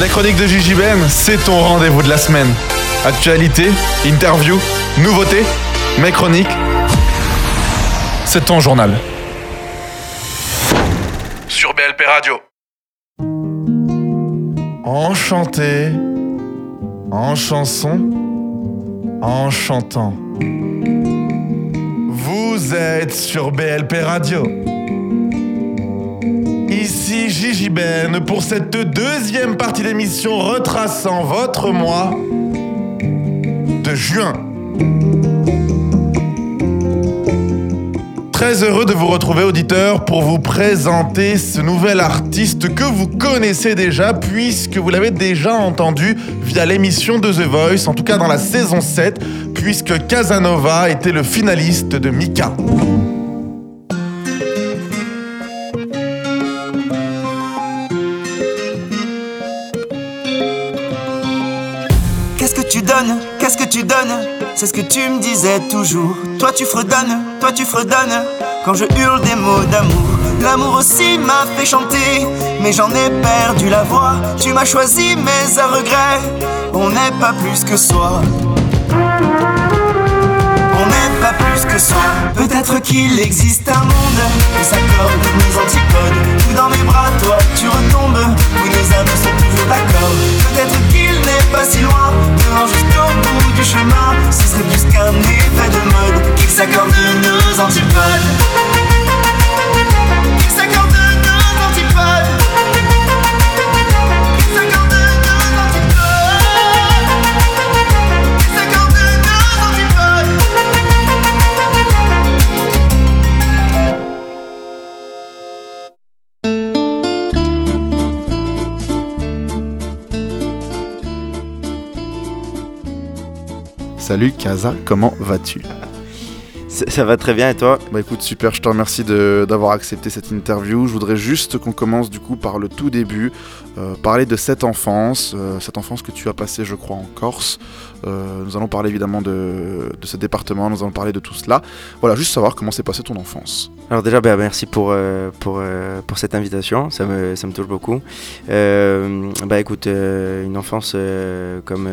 Les chroniques de Gigi Ben, c'est ton rendez-vous de la semaine. Actualité, interview, nouveautés, mes chroniques. C'est ton journal. Sur BLP Radio. Enchanté, en chanson, en chantant. Vous êtes sur BLP Radio. Ici Gigi Ben pour cette deuxième partie d'émission retraçant votre mois de juin. Très heureux de vous retrouver auditeur pour vous présenter ce nouvel artiste que vous connaissez déjà puisque vous l'avez déjà entendu via l'émission de The Voice, en tout cas dans la saison 7, puisque Casanova était le finaliste de Mika. Qu'est-ce que tu donnes? C'est ce que tu me disais toujours. Toi tu fredonnes, toi tu fredonnes. Quand je hurle des mots d'amour. L'amour aussi m'a fait chanter, mais j'en ai perdu la voix. Tu m'as choisi, mais à regret, on n'est pas plus que soi. On n'est pas plus que soi. Peut-être qu'il existe un monde qui s'accorde nos antipodes. Ou dans mes bras, toi, tu retombes. Où nos âmes sont toujours d'accord. Peut-être qu'il n'est pas si loin. Bout du chemin. Ce serait plus qu'un effet de mode. Qu'il s'accorde nos antipodes. Salut Casa, comment vas-tu Ça, ça va très bien et toi? Bah écoute, super, je te remercie de- d'avoir accepté cette interview. Je voudrais juste qu'on commence du coup par le tout début, euh, parler de cette enfance, euh, cette enfance que tu as passée, je crois, en Corse. Euh, nous allons parler évidemment de, de ce département, nous allons parler de tout cela. Voilà, juste savoir comment s'est passée ton enfance. Alors déjà, ben, merci pour, euh, pour, euh, pour cette invitation, ça me, ça me touche beaucoup. Euh, bah écoute, une enfance comme,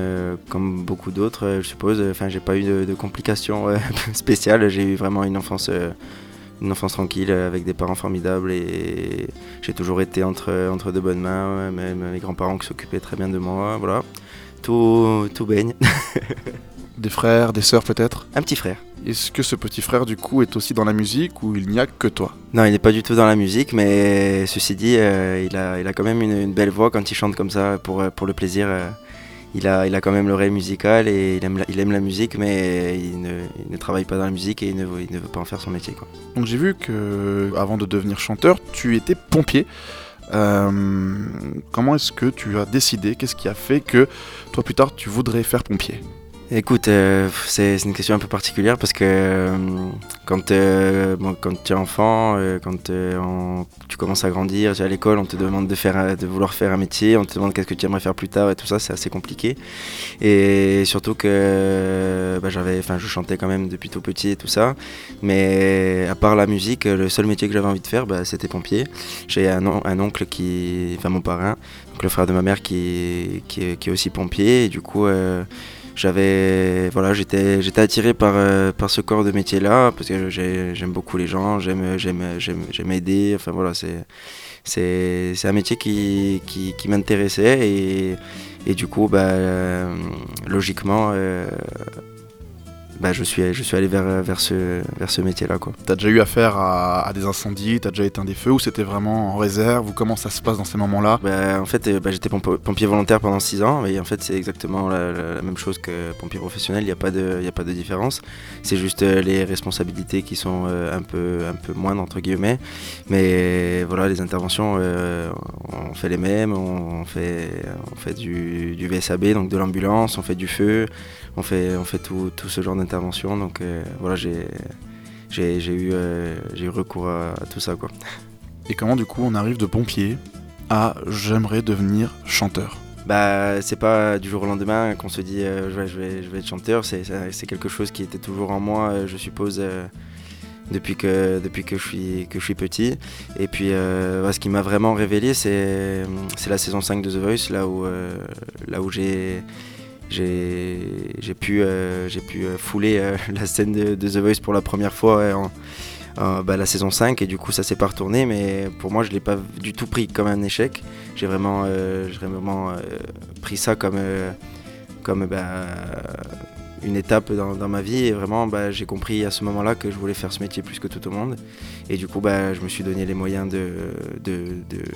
comme beaucoup d'autres, je suppose. Enfin, j'ai pas eu de, complications spéciales, j'ai eu vraiment une enfance, une enfance tranquille avec des parents formidables et j'ai toujours été entre, entre de bonnes mains, même mes grands-parents qui s'occupaient très bien de moi, voilà. Tout, tout baigne. Des frères, des sœurs peut-être? Un petit frère. Est-ce que ce petit frère du coup est aussi dans la musique ou il n'y a que toi? Non, il n'est pas du tout dans la musique, mais ceci dit, euh, il, a, il a quand même une, une belle voix quand il chante comme ça pour, euh, pour le plaisir. euh, il, a, il a quand même l'oreille musicale et il aime la, il aime la musique, mais il ne, il ne travaille pas dans la musique et il ne, veut- il ne veut pas en faire son métier. Quoi. Donc j'ai vu que avant de devenir chanteur, tu étais pompier. Euh, comment est-ce que tu as décidé? Qu'est-ce qui a fait que toi plus tard tu voudrais faire pompier? Écoute, euh, c'est une question un peu particulière parce que euh, quand, euh, bon, quand tu es enfant, quand tu commences à grandir, à l'école, on te demande de, faire, de vouloir faire un métier, on te demande qu'est-ce que tu aimerais faire plus tard et tout ça, c'est assez compliqué. Et surtout que bah, j'avais, je chantais quand même depuis tout petit et tout ça, mais à part la musique, le seul métier que j'avais envie de faire, bah, c'était pompier. J'ai un, on- un oncle qui, enfin mon parrain, donc le frère de ma mère qui, qui est aussi pompier et du coup. J'avais voilà j'étais j'étais attiré par euh, par ce corps de métier là parce que j'ai- j'aime beaucoup les gens j'aime j'aime j'aime aider. Enfin voilà c'est c'est c'est un métier qui qui, qui m'intéressait et et du coup bah euh, logiquement euh, bah, je suis je suis allé vers vers ce vers ce métier là quoi T'as déjà eu affaire à, à des incendies T'as déjà éteint des feux ou c'était vraiment en réserve ou comment ça se passe dans ces moments-là? Bah, en fait, euh, bah, j'étais pompier volontaire pendant 6 ans et en fait, c'est exactement la, la- la même chose que pompier professionnel. Il n'y a, pas de- y a pas de différence. C'est juste euh, les responsabilités qui sont euh, un, peu, un peu moindres, entre guillemets. Mais voilà, les interventions, euh, on fait les mêmes. On, fait, on fait du, du VSAB, donc de l'ambulance, on fait du feu, on fait, on fait tout, tout ce genre d'intervention. Donc euh, voilà, j'ai. Eu, euh, eu recours à, à tout ça quoi. Et comment du coup on arrive de pompier à j'aimerais devenir chanteur? Bah, c'est pas du jour au lendemain qu'on se dit euh, je, vais, je, vais, je vais être chanteur, c'est quelque chose qui était toujours en moi, euh, je suppose, euh, depuis que, depuis que, je, suis, que je suis petit. Et puis ce qui m'a vraiment révélé, c'est la saison 5 de The Voice, là où, là où j'ai j'ai pu, j'ai pu fouler la scène de, The Voice pour la première fois en, bah, la saison 5 et du coup ça s'est pas retourné mais pour moi je l'ai pas du tout pris comme un échec. J'ai vraiment, euh, vraiment euh, pris ça comme, euh, comme bah, une étape dans, ma vie. Et vraiment bah, j'ai compris à ce moment là que je voulais faire ce métier plus que tout le monde. Et du coup bah, je me suis donné les moyens de,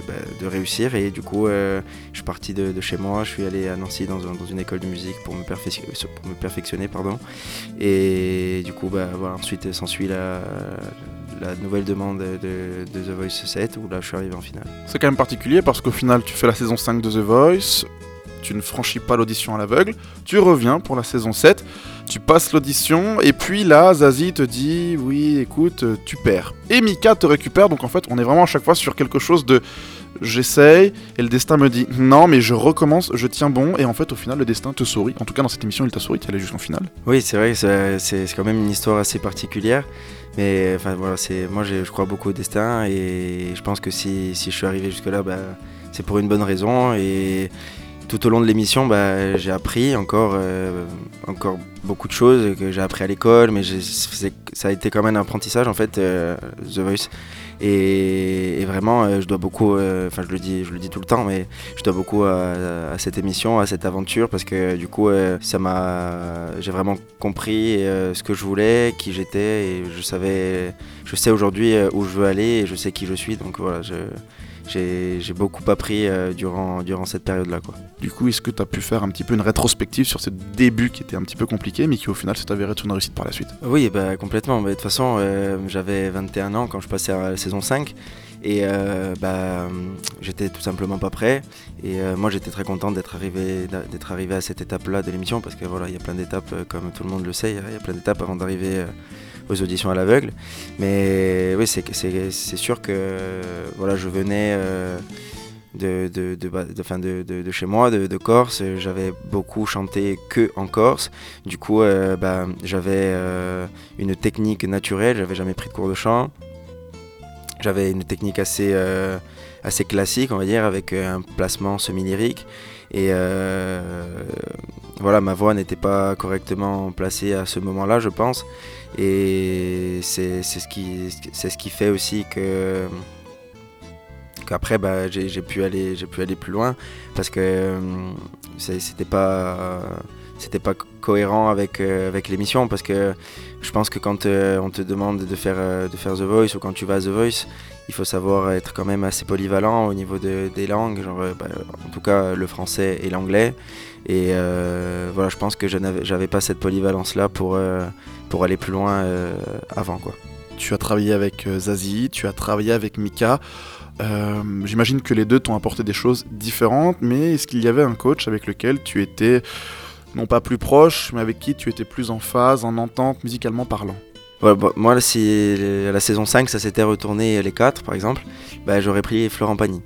bah, réussir. Et du coup je suis parti de, chez moi, je suis allé à Nancy dans, une école de musique pour me, pour me perfectionner pardon. Et du coup ensuite s'ensuit la, la nouvelle demande de, The Voice 7 où là je suis arrivé en finale. C'est quand même particulier parce qu'au final tu fais la saison 5 de The Voice, tu ne franchis pas l'audition à l'aveugle, tu reviens pour la saison 7, tu passes l'audition et puis là Zazie te dit oui écoute tu perds. Et Mika te récupère donc en fait on est vraiment à chaque fois sur quelque chose de j'essaye et le destin me dit non mais je recommence, je tiens bon et en fait au final le destin te sourit. En tout cas dans cette émission il t'a souri, tu allé jusqu'en finale. Oui c'est vrai, c'est quand même une histoire assez particulière. Mais enfin voilà, c'est moi je crois beaucoup au destin et je pense que si, je suis arrivé jusque là, bah, c'est pour une bonne raison et tout au long de l'émission, bah, j'ai appris encore, euh, encore beaucoup de choses que j'ai appris à l'école, mais ça a été quand même un apprentissage en fait, euh, The Voice. Et, vraiment, euh, je dois beaucoup, enfin je le dis, je le dis tout le temps, mais je dois beaucoup à, cette émission, à cette aventure, parce que du coup, ça m'a, j'ai vraiment compris ce que je voulais, qui j'étais, et je savais, je sais aujourd'hui où je veux aller, et je sais qui je suis, donc voilà, j'ai beaucoup appris euh, durant, durant cette période-là. Du coup, est-ce que tu as pu faire un petit peu une rétrospective sur ce début qui était un petit peu compliqué, mais qui au final s'est avéré être une réussite par la suite? Oui, bah, complètement. De toute façon, euh, j'avais 21 ans quand je passais à la saison 5. Et euh, bah, j'étais tout simplement pas prêt. Et moi, j'étais très content d'être arrivé, d'être arrivé à cette étape-là de l'émission parce que voilà, il y a plein d'étapes, comme tout le monde le sait, il y a plein d'étapes avant d'arriver aux auditions à l'aveugle. Mais oui, c'est sûr que voilà, je venais euh, de, de, de, de, chez moi, de, Corse. J'avais beaucoup chanté que en Corse. Du coup, euh, bah, j'avais euh, une technique naturelle, j'avais jamais pris de cours de chant. J'avais une technique assez, assez classique, on va dire, avec un placement semi-lyrique. Et voilà, ma voix n'était pas correctement placée à ce moment-là, je pense. Et c'est ce, qui, ce qui fait aussi que qu'après bah, j'ai pu, aller, pu aller plus loin parce que euh, c'était pas c'était pas cohérent avec, euh, avec l'émission parce que je pense que quand euh, on te demande de faire, de faire The Voice ou quand tu vas à The Voice, il faut savoir être quand même assez polyvalent au niveau des langues, genre, bah, en tout cas le français et l'anglais. Et euh, voilà, je pense que je n'avais pas cette polyvalence-là pour, euh, pour aller plus loin euh, avant. Quoi. Tu as travaillé avec Zazie, tu as travaillé avec Mika. J'imagine que les deux t'ont apporté des choses différentes, mais est-ce qu'il y avait un coach avec lequel tu étais non pas plus proche, mais avec qui tu étais plus en phase, en entente, musicalement parlant. Moi, si la saison 5, ça s'était retourné les 4 par exemple, bah, j'aurais pris Florent Pagny.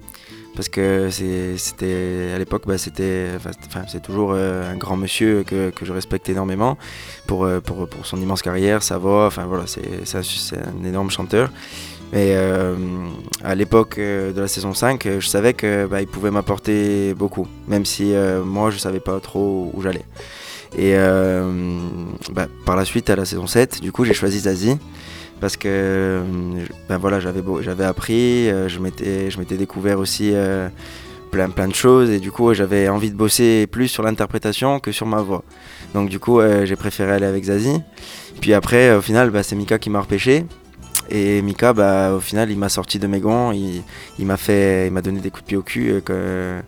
Parce que c'était à l'époque bah, c'était c'est toujours euh, un grand monsieur que, que, je respecte énormément pour, euh, pour, pour, son immense carrière sa voix enfin voilà c'est un énorme chanteur mais euh, à l'époque de la saison 5 je savais que bah, pouvait m'apporter beaucoup même si moi je savais pas trop où j'allais et bah, par la suite à la saison 7 du coup j'ai choisi Zazie parce que euh, ben voilà, j'avais, j'avais appris, euh, je, m'étais, je m'étais découvert aussi euh, plein, plein de choses et du coup j'avais envie de bosser plus sur l'interprétation que sur ma voix. Donc du coup j'ai préféré aller avec Zazie. Puis après au final bah, c'est Mika qui m'a repêché. Et Mika, bah, au final, il m'a sorti de mes gonds, il, il, m'a fait, il m'a donné des coups de pied au cul. Que,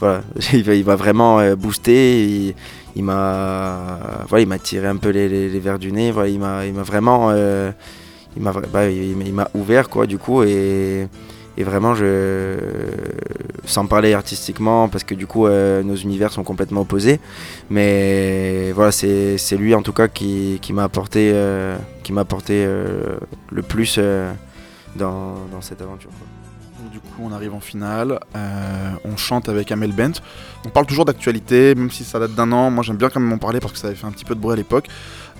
voilà, il m'a vraiment boosté, il, m'a, voilà, il m'a tiré un peu les, verres du nez. Voilà, il m'a, il m'a vraiment il m'a bah, il, m'a ouvert quoi du coup et, et, vraiment je sans parler artistiquement parce que du coup euh, nos univers sont complètement opposés mais voilà c'est lui en tout cas qui, qui m'a apporté euh, qui m'a apporté euh, le plus dans, dans, cette aventure du coup, on arrive en finale. On chante avec Amel Bent. On parle toujours d'actualité, même si ça date d'un an. Moi, j'aime bien quand même en parler parce que ça avait fait un petit peu de bruit à l'époque.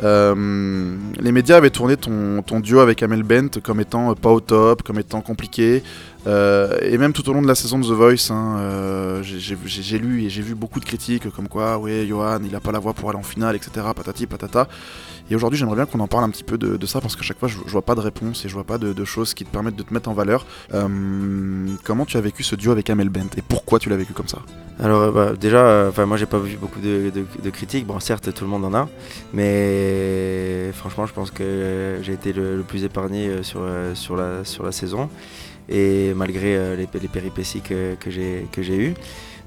Euh, les médias avaient tourné ton, duo avec Amel Bent comme étant pas au top, comme étant compliqué. Euh, et même tout au long de la saison de The Voice, hein, euh, j'ai lu et j'ai vu beaucoup de critiques comme quoi, oui, Johan, il a pas la voix pour aller en finale, etc. Patati patata. Et aujourd'hui, j'aimerais bien qu'on en parle un petit peu de, ça parce qu'à chaque fois, je, je, vois pas de réponse et je vois pas de, choses qui te permettent de te mettre en valeur. Euh, comment tu as vécu ce duo avec Amel Bent et pourquoi tu l'as vécu comme ça? Alors, bah, déjà, moi, j'ai pas vu beaucoup de, critiques. Bon, certes, tout le monde en a, mais franchement, je pense que j'ai été le, plus épargné sur, sur, la, sur la saison et malgré euh, les, péripéties que, que j'ai eues.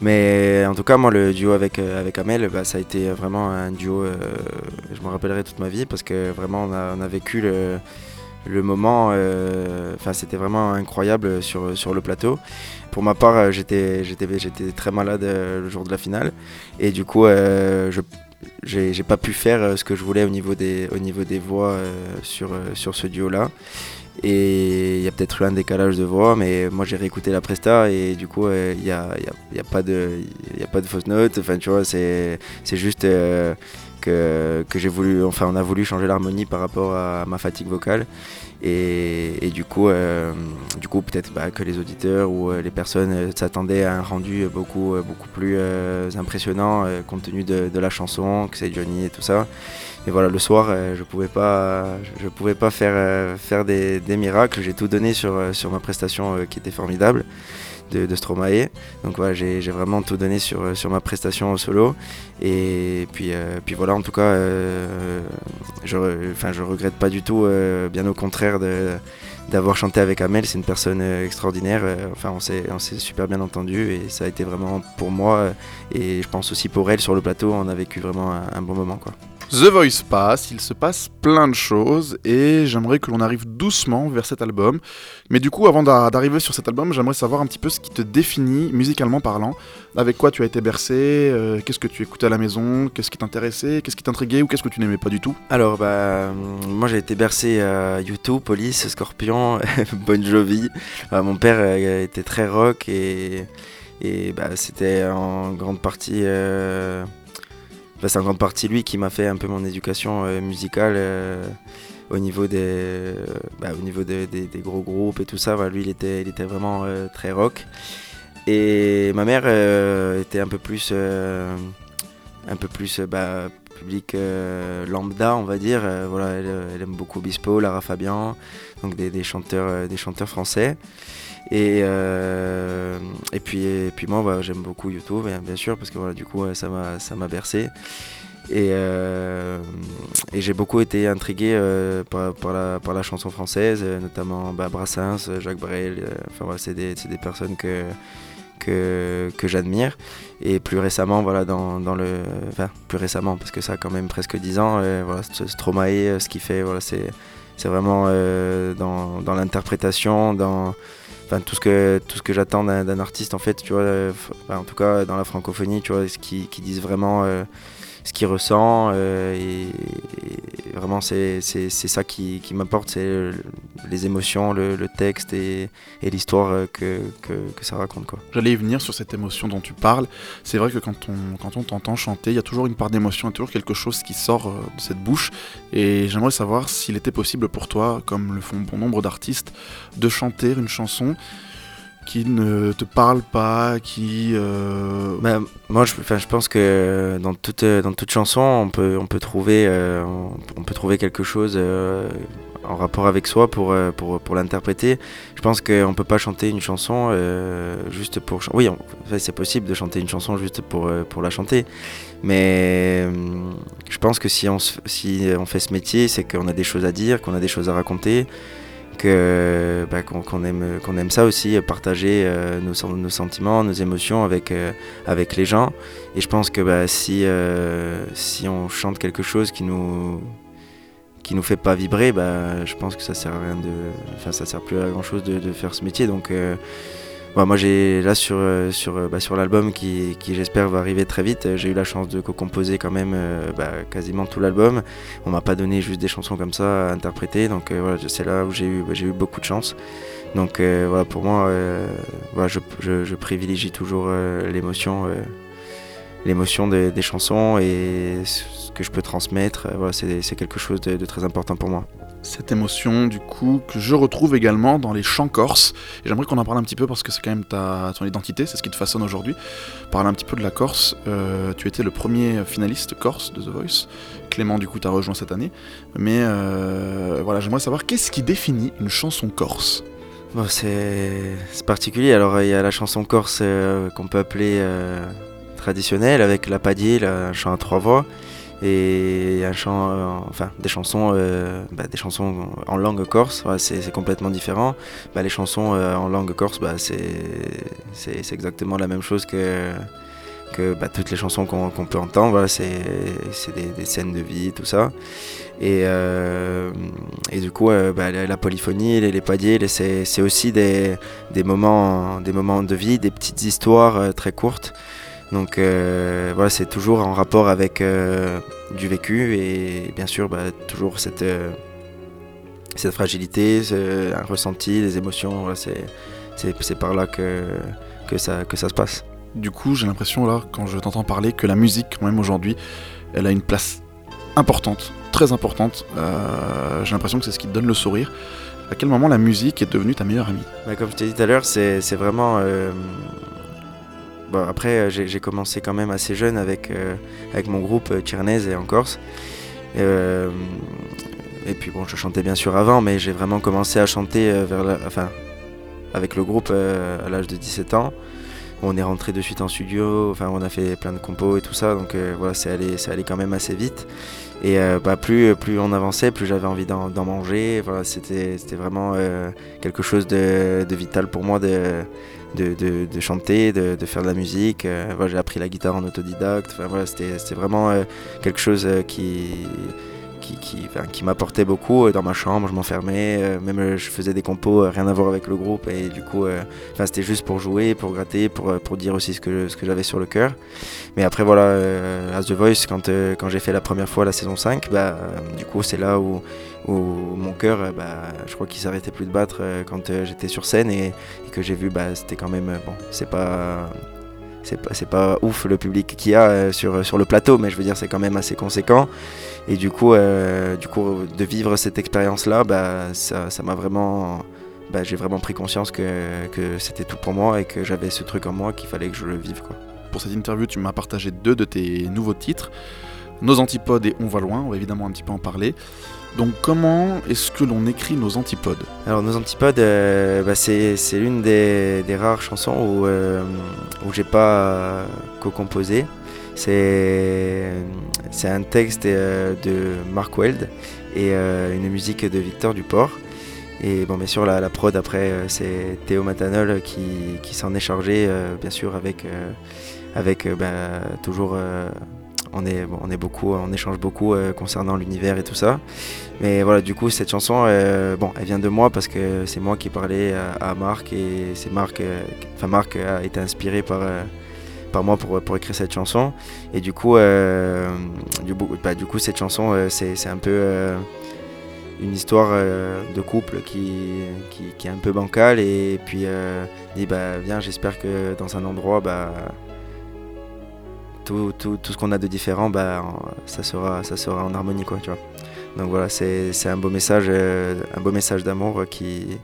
Mais en tout cas, moi, le duo avec, euh, avec Amel, bah, ça a été vraiment un duo, euh, je me rappellerai toute ma vie parce que vraiment, on a, on a vécu le, le moment, enfin, c'était vraiment incroyable sur, sur le plateau. Pour ma part, j'étais très malade le jour de la finale et du coup, je j'ai pas pu faire ce que je voulais au niveau des, au niveau des voix sur, sur ce duo là et il y a peut-être eu un décalage de voix, mais moi j'ai réécouté la presta et du coup il n'y a, y a, pas de, y a pas de fausse note. Enfin, tu vois, c'est juste euh, que, que j'ai voulu, enfin, on a voulu changer l'harmonie par rapport à ma fatigue vocale. Et, du coup, euh, du coup peut-être bah, que les auditeurs ou euh, les personnes s'attendaient à un rendu beaucoup, beaucoup plus impressionnant compte tenu de, de, la chanson, que c'est Johnny et tout ça et voilà, le soir, euh, je pouvais pas, je pouvais pas faire, euh, faire des, des miracles. J'ai tout donné sur, euh, sur ma prestation qui était formidable de, Stromae. Donc voilà, j'ai vraiment tout donné sur, ma prestation au solo. Et puis, puis voilà, en tout cas, je, enfin, je regrette pas du tout, bien au contraire d'avoir chanté avec Amel. C'est une personne extraordinaire. Enfin, on s'est super bien entendu et ça a été vraiment pour moi et je pense aussi pour elle sur le plateau. On a vécu vraiment un, un bon moment, quoi. The Voice passe, il se passe plein de choses et j'aimerais que l'on arrive doucement vers cet album. Mais du coup, avant d'arriver sur cet album, j'aimerais savoir un petit peu ce qui te définit musicalement parlant. Avec quoi tu as été bercé, euh, qu'est-ce que tu écoutais à la maison, qu'est-ce qui t'intéressait, qu'est-ce qui t'intriguait ou qu'est-ce que tu n'aimais pas du tout? Alors, bah, moi j'ai été bercé à YouTube, Police, Scorpion, Bon Jovi. mon père euh, était très rock et, et bah, c'était en grande partie. Euh, bah, c'est en grande partie lui qui m'a fait un peu mon éducation euh, musicale euh, au niveau des, euh, bah, au niveau des, gros groupes et tout ça. lui, il était, il était vraiment très rock. Et ma mère était un peu plus, un peu plus bah, public lambda, on va dire. voilà, elle, aime beaucoup Bispo, Lara Fabian, donc des, chanteurs, des chanteurs français. Et, euh, et, puis, et puis moi, bah, j'aime beaucoup YouTube, bien sûr, parce que voilà, du coup, ça m'a bercé. Et, euh, et j'ai beaucoup été intrigué euh, par, la, par, la, chanson française, notamment bah, Brassens, Jacques Brel. enfin, voilà, c'est des, des, personnes que, que, que j'admire. Et plus récemment, voilà, dans, dans, le. Enfin, plus récemment, parce que ça a quand même presque 10 ans, voilà, Stromae, ce qu'il fait, voilà, c'est vraiment dans, dans l'interprétation, dans tout ce que tout ce que j'attends d'un artiste en fait tu vois euh, en tout cas dans la francophonie tu vois ce qui, qui disent vraiment euh, ce qu'il ressent euh, et, vraiment c'est ça qui, qui m'apporte c'est les émotions le, texte et, l'histoire que, que, que, ça raconte j'allais y venir sur cette émotion dont tu parles. C'est vrai que quand on quand on t'entend chanter il y a toujours une part d'émotion il y a toujours quelque chose qui sort de cette bouche. Et j'aimerais savoir s'il était possible pour toi comme le font bon nombre d'artistes de chanter une chanson qui ne te parle pas, qui... Euh... Bah, moi, je, je pense que dans toute, dans toute chanson, on peut, on peut, trouver, euh, on, peut trouver quelque chose euh, en rapport avec soi pour, euh, pour, pour l'interpréter. Je pense qu'on ne peut pas chanter une chanson juste pour... Oui, c'est possible de chanter une chanson juste pour, pour la chanter, mais je pense que si on, si on fait ce métier, c'est qu'on a des choses à dire, qu'on a des choses à raconter, bah, qu'on aime, qu'on aime ça aussi, partager euh, nos, sentiments, nos émotions avec, euh, avec les gens. Et je pense que bah, si, euh, si on chante quelque chose qui nous qui nous fait pas vibrer, bah, je pense que ça sert à rien de, enfin ça sert plus à grand chose de, de faire ce métier. Donc moi j'ai là sur, euh, sur, euh, bah, sur l'album qui, qui j'espère va arriver très vite, j'ai eu la chance de co-composer quand même euh, bah, quasiment tout l'album. On m'a pas donné juste des chansons comme ça à interpréter, donc voilà, c'est là où j'ai eu, bah, eu beaucoup de chance. Donc voilà, pour moi, voilà, je, je, privilégie toujours l'émotion, l'émotion des, des, chansons et ce que je peux transmettre. voilà, c'est quelque chose de très important pour moi cette émotion du coup que je retrouve également dans les chants corses. Et j'aimerais qu'on en parle un petit peu parce que c'est quand même ta, ton identité, c'est ce qui te façonne aujourd'hui. Parle un petit peu de la Corse. Euh, tu étais le premier finaliste corse de The Voice. Clément du coup t'a rejoint cette année. Mais euh, voilà, j'aimerais savoir qu'est-ce qui définit une chanson corse? C'est particulier. Alors il y a la chanson corse euh, qu'on peut appeler traditionnelle avec la padille, un chant à trois voix et un chant, euh, enfin des chansons, euh, bah, des chansons en langue corse, c'est complètement différent. Bah, les chansons euh, en langue corse, bah, c'est exactement la même chose que, que bah, toutes les chansons qu'on peut entendre. Voilà, c'est des, des, scènes de vie, tout ça. Et, et du coup, bah, la, polyphonie, les, les padiers, c'est aussi des, des, moments, des moments de vie, des petites histoires très courtes. Donc euh, voilà, c'est toujours en rapport avec euh, du vécu et bien sûr bah, toujours cette, euh, cette fragilité, un ressenti, des émotions. c'est par là que, que, ça, que ça se passe. Du coup, j'ai l'impression là, quand je t'entends parler, que la musique, même aujourd'hui, elle a une place importante, très importante. j'ai l'impression que c'est ce qui te donne le sourire. À quel moment la musique est devenue ta meilleure amie? Bah, Comme je t'ai dit tout à l'heure, c'est vraiment après, euh, j'ai commencé quand même assez jeune avec, euh, avec mon groupe Tchernaise euh, et en Corse. et puis bon, je chantais bien sûr avant, mais j'ai vraiment commencé à chanter vers enfin, avec le groupe à l'âge de 17 ans. On est rentré de suite en studio, enfin, on a fait plein de compos et tout ça, donc voilà, c'est allé, allé quand même assez vite. Et bah, plus, plus on avançait, plus j'avais envie d'en manger. Voilà, C'était vraiment quelque chose de, de, vital pour moi de, chanter, de, faire de la musique. Euh, j'ai appris la guitare en autodidacte. voilà, C'était vraiment euh, quelque chose euh, qui, m'apportait beaucoup dans ma chambre. Je m'enfermais, même je faisais des compos, rien à voir avec le groupe. Et du coup, c'était juste pour jouer, pour gratter, pour, pour dire aussi ce que, ce que j'avais sur le cœur. Mais après, voilà, As The Voice, quand, quand j'ai fait la première fois la saison 5, bah, du coup, c'est là où où mon cœur, euh, bah, je crois qu'il s'arrêtait plus de battre euh, quand euh, j'étais sur scène et, que j'ai vu, bah, c'était quand même, bon, c'est pas, c'est pas, pas ouf le public qu'il y a sur, sur le plateau, mais je veux dire, c'est quand même assez conséquent. Et du coup, du coup de vivre cette expérience-là, bah, ça, ça m'a vraiment, bah, j'ai vraiment pris conscience que, que c'était tout pour moi et que j'avais ce truc en moi qu'il fallait que je le vive. Quoi. Pour cette interview, tu m'as partagé deux de tes nouveaux titres, Nos Antipodes et On va loin, on va évidemment un petit peu en parler. Donc comment est-ce que l'on écrit nos antipodes? Alors nos antipodes, euh, bah, c'est, l'une des, rares chansons où, euh, où j'ai pas co-composé. C'est, un texte euh, de Mark Weld et une musique de Victor Duport. Et bon, bien sûr, la, prod après, c'est Théo Matanol qui, qui s'en est chargé, bien sûr, avec, avec bah, toujours on est, on est beaucoup, on échange beaucoup euh, concernant l'univers et tout ça. Mais voilà, du coup, cette chanson, euh, bon, elle vient de moi parce que c'est moi qui parlais à, Marc et c'est Marc, euh, enfin Marc a été inspiré par, par moi pour, pour écrire cette chanson. Et du coup, du, bah, du, coup, cette chanson, c'est un peu une histoire de couple qui, qui, est un peu bancale et puis dit bah viens j'espère que dans un endroit bah tout, tout, tout ce qu'on a de différent, bah, ça, sera, ça sera en harmonie. Quoi, tu vois. Donc voilà, c'est un beau message, euh, un beau message d'amour qui,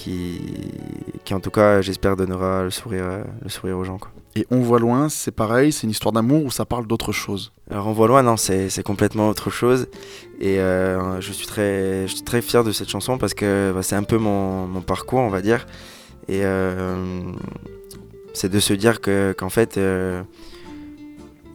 qui, qui, en tout cas, j'espère, donnera le sourire, le sourire aux gens. Quoi. Et On voit loin, c'est pareil, c'est une histoire d'amour ou ça parle d'autre chose? Alors On voit loin, non, c'est complètement autre chose. Et euh, je, suis très, je suis très fier de cette chanson parce que bah, c'est un peu mon, mon, parcours, on va dire. Et euh, c'est de se dire qu'en fait,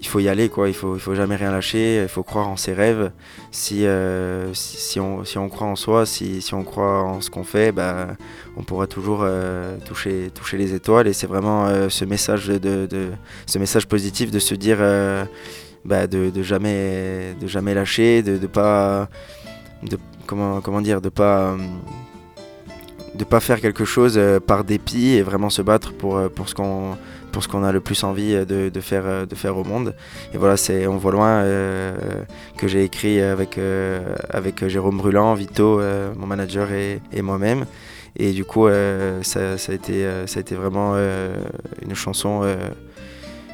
il faut y aller, quoi. Il faut, il faut jamais rien lâcher. Il faut croire en ses rêves. Si, euh, si, on, si, on, croit en soi, si, si on croit en ce qu'on fait, bah, on pourra toujours euh, toucher, toucher les étoiles. Et c'est vraiment euh, ce message de, de, ce message positif de se dire bah, de, de, jamais, de jamais lâcher, de, de pas, de comment, comment dire, de pas de pas faire quelque chose par dépit et vraiment se battre pour, pour ce qu'on pour ce qu'on a le plus envie euh, de, faire, euh, de faire au monde. Et voilà, c'est On voit loin euh, que j'ai écrit avec, Jérôme Brûlant, Vito, mon manager et, moi-même. Et du coup, ça, a été, vraiment une chanson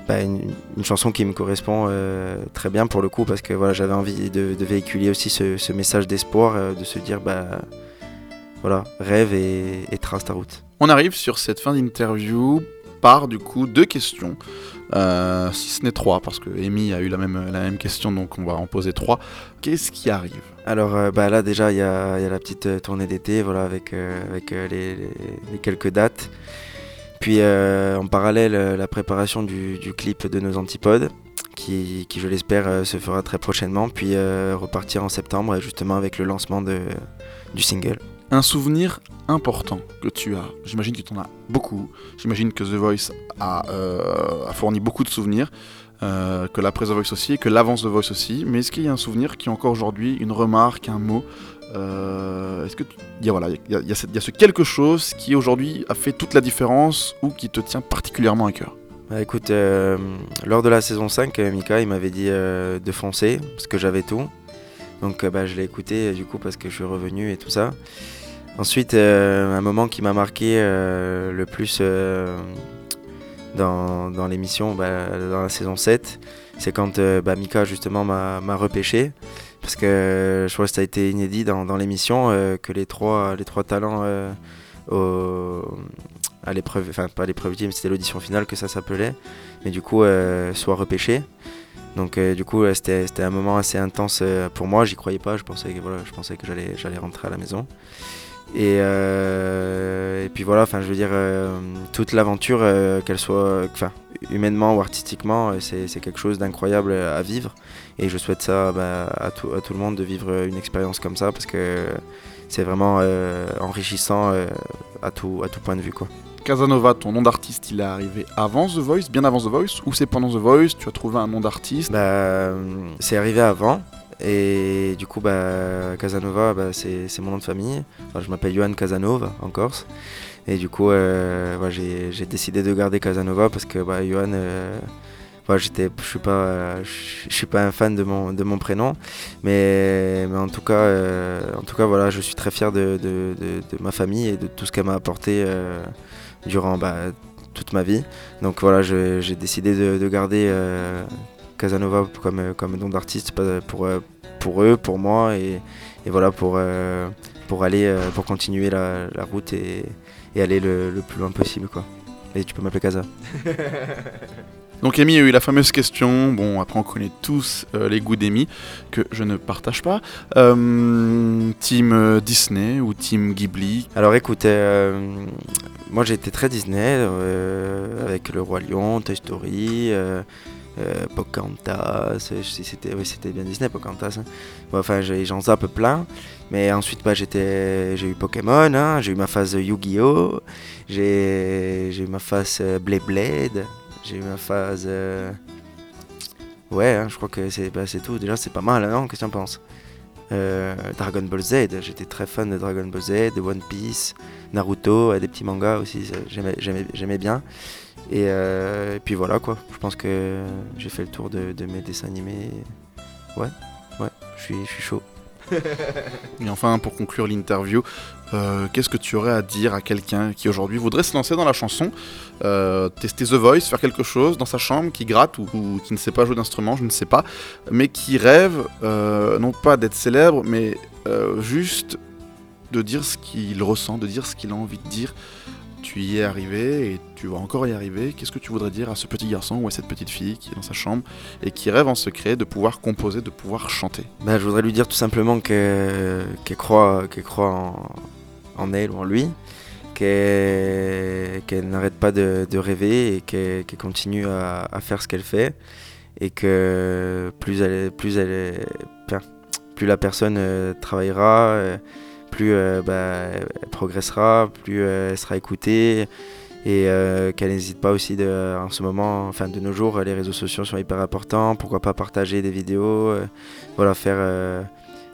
bah, une, chanson qui me correspond très bien pour le coup parce que voilà, j'avais envie de, véhiculer aussi ce, message d'espoir, de se dire bah voilà, rêve et, trace ta route. On arrive sur cette fin d'interview par du coup deux questions, euh, si ce n'est trois, parce que Amy a eu la même, la même question, donc on va en poser trois. Qu'est-ce qui arrive? Alors bah là déjà il y a, la petite tournée d'été, voilà, avec, avec les, quelques dates. Puis euh, en parallèle, euh, la préparation du, clip de nos antipodes, qui, je l'espère euh, se fera très prochainement, puis repartir en septembre justement avec le lancement de, du single. Un souvenir important que tu as, j'imagine que tu en as beaucoup, j'imagine que The Voice a, fourni beaucoup de souvenirs, que l'après The Voice aussi, et que l'avance The Voice aussi, mais est-ce qu'il y a un souvenir qui encore aujourd'hui, une remarque, un mot, euh, est-ce que il y a, voilà, il y, a, ce quelque chose qui aujourd'hui a fait toute la différence ou qui te tient particulièrement à cœur? Bah, Écoute, euh, lors de la saison 5, euh, Mika il m'avait dit de foncer parce que j'avais tout. Donc bah, je l'ai écouté du coup parce que je suis revenu et tout ça. Ensuite, un moment qui m'a marqué le plus dans, dans l'émission, bah, dans la saison 7, c'est quand Mika justement m'a repêché parce que je crois que ça a été inédit dans, l'émission euh, que les trois, les trois talents euh, à l'épreuve, enfin pas l'épreuve mais c'était l'audition finale que ça s'appelait, mais du coup euh, soient repêchés. Donc du coup c'était, c'était un moment assez intense pour moi, j'y croyais pas, je pensais que, voilà, je pensais que j'allais, j'allais rentrer à la maison. Et, et puis voilà, enfin je veux dire, toute l'aventure, qu'elle soit, enfin humainement ou artistiquement, c'est, quelque chose d'incroyable à vivre. Et je souhaite ça bah, à, tout, à, tout, le monde de vivre une expérience comme ça parce que c'est vraiment euh, enrichissant euh, à, tout, à tout point de vue. Quoi. Casanova, ton nom d'artiste, il est arrivé avant The Voice, bien avant The Voice, ou c'est pendant The Voice, tu as trouvé un nom d'artiste? Bah, C'est arrivé avant, et du coup, bah, Casanova, bah, c'est mon nom de famille. Je m'appelle Johan Casanova en Corse. Et du coup, euh, j'ai décidé de garder Casanova parce que bah, Johan, j'étais, je suis pas, suis pas un fan de mon, de mon prénom, mais, mais en tout cas, euh, en tout cas, voilà, je suis très fier de, de, de, ma famille et de tout ce qu'elle m'a apporté euh, durant bah, toute ma vie. Donc voilà, j'ai décidé de, garder euh, Casanova comme, comme nom d'artiste pour, pour eux, pour moi et, et voilà pour, pour aller, pour continuer la, la route et, et aller le, le, plus loin possible quoi. Et tu peux m'appeler Casa. Donc Amy a eu la fameuse question, bon après on connaît tous euh, les goûts d'Amy, que je ne partage pas. Euh, team Disney ou Team Ghibli? Alors écoutez, euh, moi j'ai été très Disney, avec Le Roi Lion, Toy Story, Pocahontas, c'était oui, bien Disney Pocahontas. Hein. j'en zappe plein. Mais ensuite bah, j'ai eu Pokémon, hein, j'ai eu ma phase Yu-Gi-Oh! J'ai eu ma phase Blade Blade. J'ai eu ma phase. Euh, ouais, hein, je crois que c'est bah, tout. Déjà, c'est pas mal, non Qu'est-ce que tu en penses? Euh, Dragon Ball Z, j'étais très fan de Dragon Ball Z, de One Piece, Naruto, des petits mangas aussi, j'aimais bien. Euh, et, puis voilà quoi, je pense que j'ai fait le tour de, mes dessins animés. Ouais, ouais, je suis chaud. Et enfin, pour conclure l'interview, euh, qu'est-ce que tu aurais à dire à quelqu'un qui aujourd'hui voudrait se lancer dans la chanson, euh, tester The Voice, faire quelque chose dans sa chambre, qui gratte ou, qui ne sait pas jouer d'instrument, je ne sais pas, mais qui rêve non pas d'être célèbre, mais juste de dire ce qu'il ressent, de dire ce qu'il a envie de dire tu y es arrivé et tu vas encore y arriver, qu'est-ce que tu voudrais dire à ce petit garçon ou à cette petite fille qui est dans sa chambre et qui rêve en secret de pouvoir composer, de pouvoir chanter? Bah, Je voudrais lui dire tout simplement qu'elle croit, croit en, elle ou en lui, qu'elle n'arrête pas de, rêver et qu'elle continue à, faire ce qu'elle fait et que plus, elle, plus la personne euh, travaillera, euh, plus euh, bah, elle progressera, plus euh, elle sera écoutée et euh, qu'elle n'hésite pas aussi de, en ce moment, enfin de nos jours, les réseaux sociaux sont hyper importants. Pourquoi pas partager des vidéos, voilà, faire,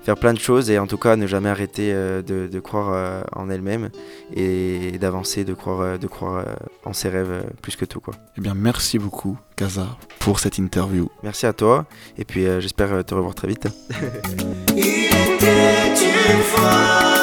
faire plein de choses et en tout cas ne jamais arrêter de, croire en elle-même et, d'avancer, de croire, de croire en ses rêves plus que tout. Quoi. Eh bien, merci beaucoup, Kaza, pour cette interview. Merci à toi et puis j'espère te revoir très vite. Il était une fois.